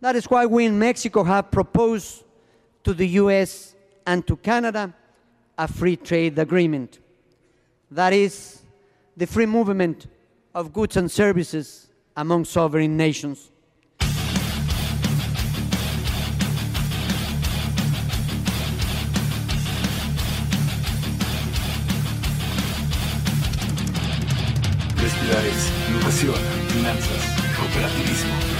That is why we in Mexico have proposed to the US and to Canada a free trade agreement. That is the free movement of goods and services among sovereign nations. Innovación, finanzas, cooperativismo.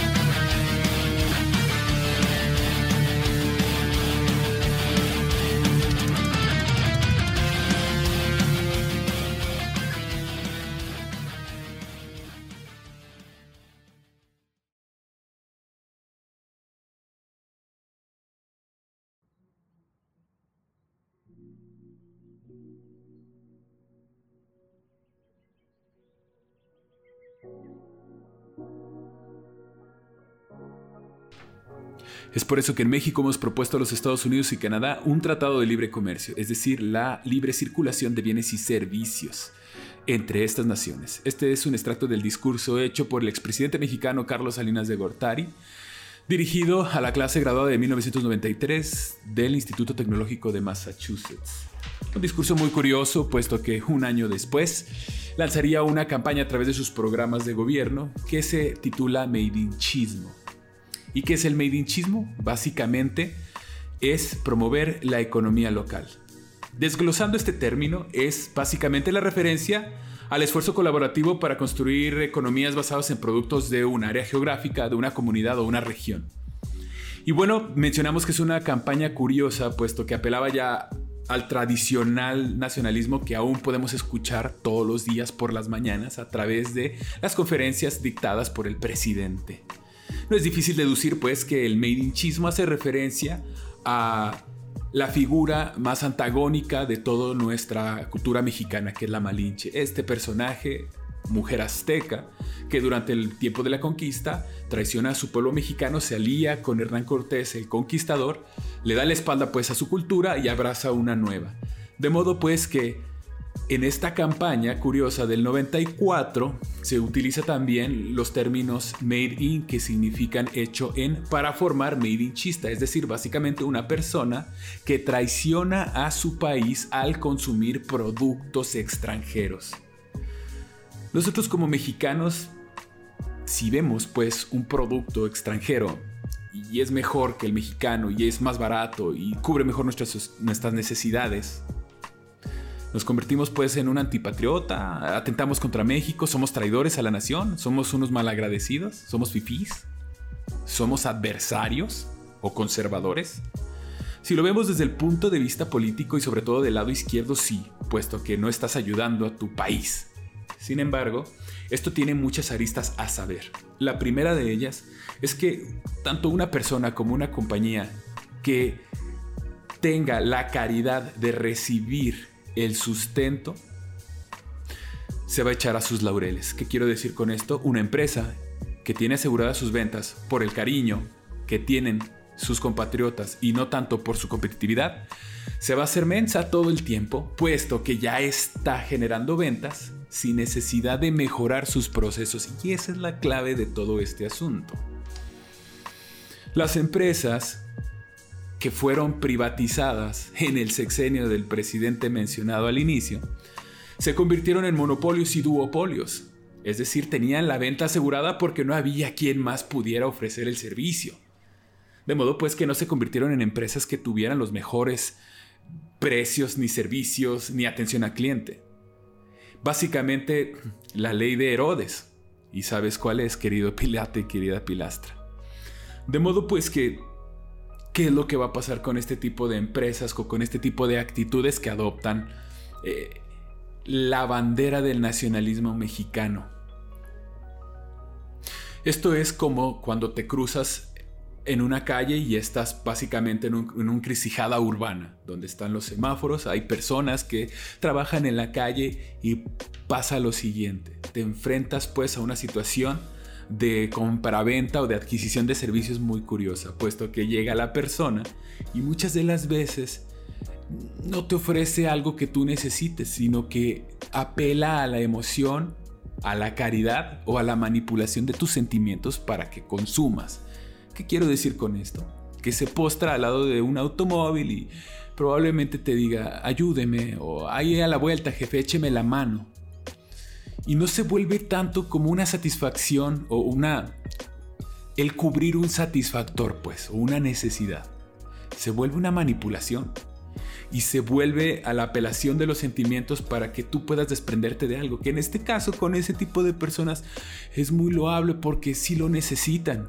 Es por eso que en México hemos propuesto a los Estados Unidos y Canadá un tratado de libre comercio, es decir, la libre circulación de bienes y servicios entre estas naciones. Este es un extracto del discurso hecho por el expresidente mexicano Carlos Salinas de Gortari, dirigido a la clase graduada de 1993 del Instituto Tecnológico de Massachusetts. Un discurso muy curioso, puesto que un año después lanzaría una campaña a través de sus programas de gobierno que se titula Made in Chismo ¿Y qué es el made in chismo? Básicamente es promover la economía local. Desglosando este término, es básicamente la referencia al esfuerzo colaborativo para construir economías basadas en productos de un área geográfica, de una comunidad o una región. Y bueno, mencionamos que es una campaña curiosa, puesto que apelaba ya al tradicional nacionalismo que aún podemos escuchar todos los días por las mañanas a través de las conferencias dictadas por el presidente. No es difícil deducir pues que el made in chismo hace referencia a la figura más antagónica de toda nuestra cultura mexicana, que es la Malinche. Este personaje, mujer azteca, que durante el tiempo de la conquista traiciona a su pueblo mexicano, se alía con Hernán Cortés, el conquistador, le da la espalda pues a su cultura y abraza una nueva. De modo pues que en esta campaña curiosa del 94 se utiliza también los términos made in que significan hecho en para formar made in chista, es decir, básicamente una persona que traiciona a su país al consumir productos extranjeros. Nosotros como mexicanos, si vemos pues un producto extranjero y es mejor que el mexicano y es más barato y cubre mejor nuestras, necesidades, nos convertimos pues en un antipatriota, atentamos contra México, somos traidores a la nación, somos unos malagradecidos, somos fifís, somos adversarios o conservadores. Si lo vemos desde el punto de vista político y sobre todo del lado izquierdo, sí, puesto que no estás ayudando a tu país. Sin embargo, esto tiene muchas aristas a saber. La primera de ellas es que tanto una persona como una compañía que tenga la caridad de recibir el sustento se va a echar a sus laureles. ¿Qué quiero decir con esto? Una empresa que tiene aseguradas sus ventas por el cariño que tienen sus compatriotas y no tanto por su competitividad, se va a hacer mensa todo el tiempo, puesto que ya está generando ventas sin necesidad de mejorar sus procesos. Y esa es la clave de todo este asunto. Las empresas que fueron privatizadas en el sexenio del presidente mencionado al inicio, se convirtieron en monopolios y duopolios. Es decir, tenían la venta asegurada porque no había quien más pudiera ofrecer el servicio. De modo pues que no se convirtieron en empresas que tuvieran los mejores precios, ni servicios, ni atención al cliente. Básicamente, la ley de Herodes. Y sabes cuál es, querido Pilate y querida Pilastra. De modo pues que qué es lo que va a pasar con este tipo de empresas o con este tipo de actitudes que adoptan eh, la bandera del nacionalismo mexicano. Esto es como cuando te cruzas en una calle y estás básicamente en un, en un crisijada urbana, donde están los semáforos, hay personas que trabajan en la calle y pasa lo siguiente, te enfrentas pues a una situación de compraventa o de adquisición de servicios muy curiosa, puesto que llega la persona y muchas de las veces no te ofrece algo que tú necesites, sino que apela a la emoción, a la caridad o a la manipulación de tus sentimientos para que consumas. ¿Qué quiero decir con esto? Que se postra al lado de un automóvil y probablemente te diga, ayúdeme, o ahí a la vuelta, jefe, écheme la mano. Y no se vuelve tanto como una satisfacción o una... el cubrir un satisfactor, pues, o una necesidad. Se vuelve una manipulación y se vuelve a la apelación de los sentimientos para que tú puedas desprenderte de algo, que en este caso con ese tipo de personas es muy loable porque sí lo necesitan.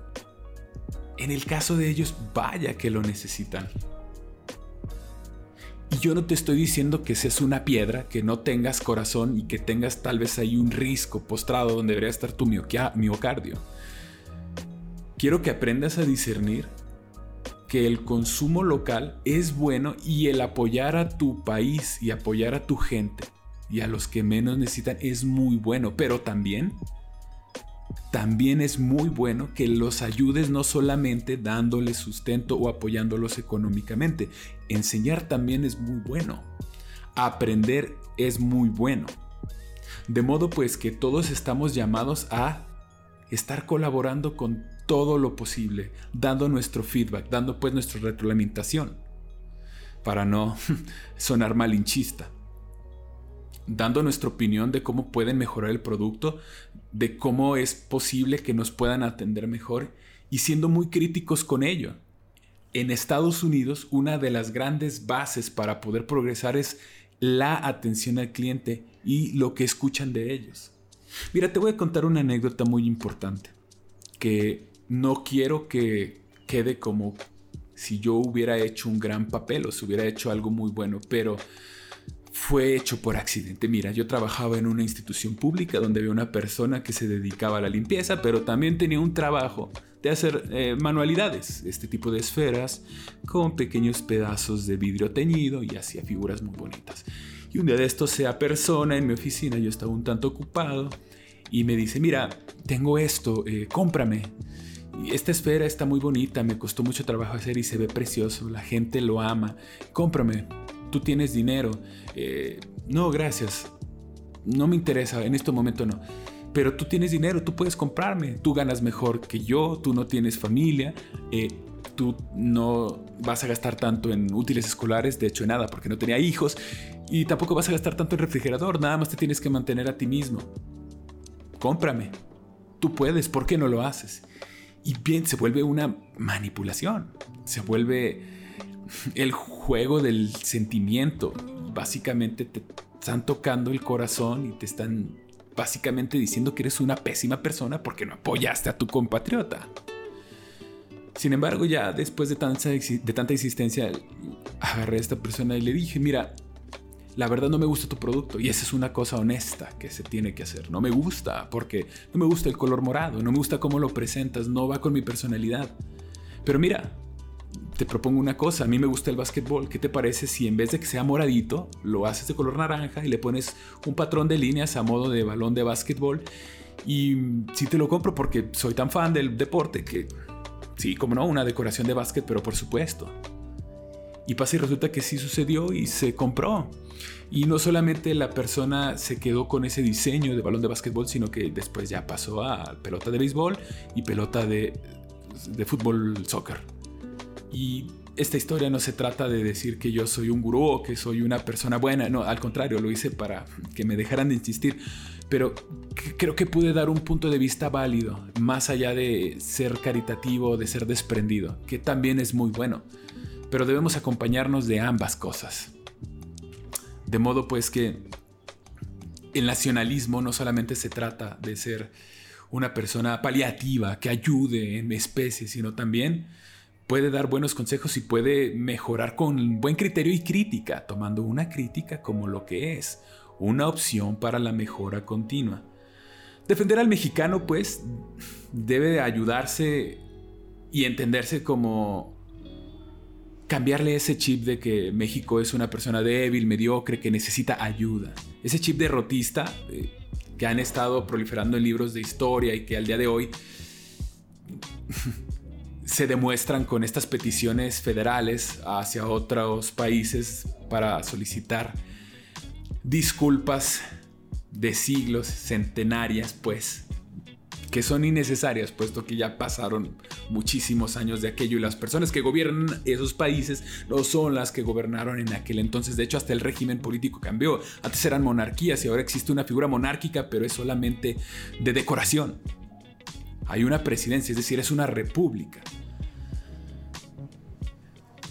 En el caso de ellos, vaya que lo necesitan. Y yo no te estoy diciendo que seas una piedra, que no tengas corazón y que tengas tal vez ahí un risco postrado donde debería estar tu miocardio. Quiero que aprendas a discernir que el consumo local es bueno y el apoyar a tu país y apoyar a tu gente y a los que menos necesitan es muy bueno, pero también también es muy bueno que los ayudes no solamente dándoles sustento o apoyándolos económicamente. Enseñar también es muy bueno. Aprender es muy bueno. De modo pues que todos estamos llamados a estar colaborando con todo lo posible, dando nuestro feedback, dando pues nuestra retroalimentación, para no sonar malinchista dando nuestra opinión de cómo pueden mejorar el producto, de cómo es posible que nos puedan atender mejor y siendo muy críticos con ello. En Estados Unidos, una de las grandes bases para poder progresar es la atención al cliente y lo que escuchan de ellos. Mira, te voy a contar una anécdota muy importante que no quiero que quede como si yo hubiera hecho un gran papel o si hubiera hecho algo muy bueno, pero fue hecho por accidente. Mira, yo trabajaba en una institución pública donde había una persona que se dedicaba a la limpieza, pero también tenía un trabajo de hacer eh, manualidades, este tipo de esferas, con pequeños pedazos de vidrio teñido y hacía figuras muy bonitas. Y un día de esto sea persona en mi oficina, yo estaba un tanto ocupado, y me dice, mira, tengo esto, eh, cómprame. Esta esfera está muy bonita, me costó mucho trabajo hacer y se ve precioso, la gente lo ama, cómprame tú tienes dinero. Eh, no, gracias. No me interesa, en este momento no. Pero tú tienes dinero, tú puedes comprarme. Tú ganas mejor que yo, tú no tienes familia, eh, tú no vas a gastar tanto en útiles escolares, de hecho nada, porque no tenía hijos. Y tampoco vas a gastar tanto en refrigerador, nada más te tienes que mantener a ti mismo. Cómprame. Tú puedes, ¿por qué no lo haces? Y bien, se vuelve una manipulación. Se vuelve el juego del sentimiento. Básicamente te están tocando el corazón y te están básicamente diciendo que eres una pésima persona porque no apoyaste a tu compatriota. Sin embargo, ya después de tanta, insistencia, agarré a esta persona y le dije, mira, la verdad no me gusta tu producto y esa es una cosa honesta que se tiene que hacer. No me gusta porque no me gusta el color morado, no me gusta cómo lo presentas, no va con mi personalidad. Pero mira, te propongo una cosa, a mí me gusta el básquetbol, ¿qué te parece si en vez de que sea moradito, lo haces de color naranja y le pones un patrón de líneas a modo de balón de básquetbol? Y sí te lo compro porque soy tan fan del deporte que sí, como no, una decoración de básquet, pero por supuesto. Y pasa y resulta que sí sucedió y se compró. Y no solamente la persona se quedó con ese diseño de balón de básquetbol, sino que después ya pasó a pelota de béisbol y pelota de, de fútbol soccer. Y esta historia no se trata de decir que yo soy un gurú o que soy una persona buena, no, al contrario, lo hice para que me dejaran de insistir, pero creo que pude dar un punto de vista válido, más allá de ser caritativo, de ser desprendido, que también es muy bueno, pero debemos acompañarnos de ambas cosas. De modo pues que el nacionalismo no solamente se trata de ser una persona paliativa que ayude en especies, sino también puede dar buenos consejos y puede mejorar con buen criterio y crítica, tomando una crítica como lo que es, una opción para la mejora continua. Defender al mexicano, pues, debe ayudarse y entenderse como cambiarle ese chip de que México es una persona débil, mediocre, que necesita ayuda. Ese chip derrotista eh, que han estado proliferando en libros de historia y que al día de hoy se demuestran con estas peticiones federales hacia otros países para solicitar disculpas de siglos, centenarias, pues, que son innecesarias, puesto que ya pasaron muchísimos años de aquello y las personas que gobiernan esos países no son las que gobernaron en aquel entonces. De hecho, hasta el régimen político cambió. Antes eran monarquías y ahora existe una figura monárquica, pero es solamente de decoración. Hay una presidencia, es decir, es una república.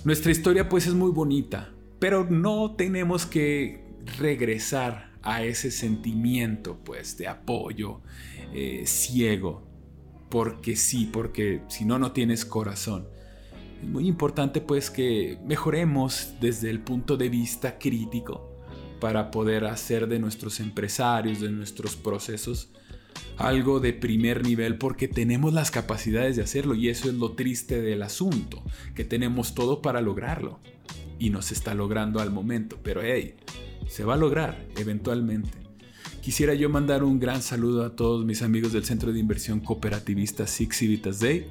Nuestra historia pues es muy bonita, pero no tenemos que regresar a ese sentimiento pues de apoyo eh, ciego, porque sí, porque si no, no tienes corazón. Es muy importante pues que mejoremos desde el punto de vista crítico para poder hacer de nuestros empresarios, de nuestros procesos, algo de primer nivel porque tenemos las capacidades de hacerlo y eso es lo triste del asunto, que tenemos todo para lograrlo y no se está logrando al momento, pero hey, se va a lograr eventualmente. Quisiera yo mandar un gran saludo a todos mis amigos del Centro de Inversión Cooperativista Six Civitas Day,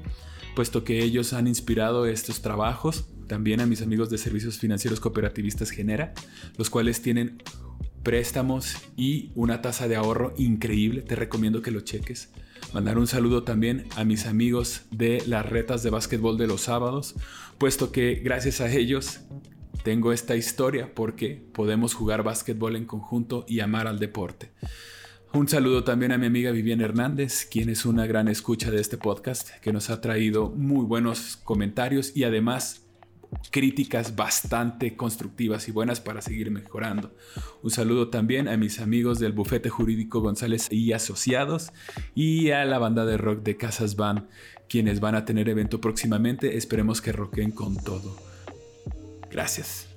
puesto que ellos han inspirado estos trabajos, también a mis amigos de Servicios Financieros Cooperativistas Genera, los cuales tienen préstamos y una tasa de ahorro increíble, te recomiendo que lo cheques. Mandar un saludo también a mis amigos de las retas de básquetbol de los sábados, puesto que gracias a ellos tengo esta historia porque podemos jugar básquetbol en conjunto y amar al deporte. Un saludo también a mi amiga Viviana Hernández, quien es una gran escucha de este podcast, que nos ha traído muy buenos comentarios y además críticas bastante constructivas y buenas para seguir mejorando. Un saludo también a mis amigos del bufete jurídico González y Asociados y a la banda de rock de Casas Van, quienes van a tener evento próximamente. Esperemos que roquen con todo. Gracias.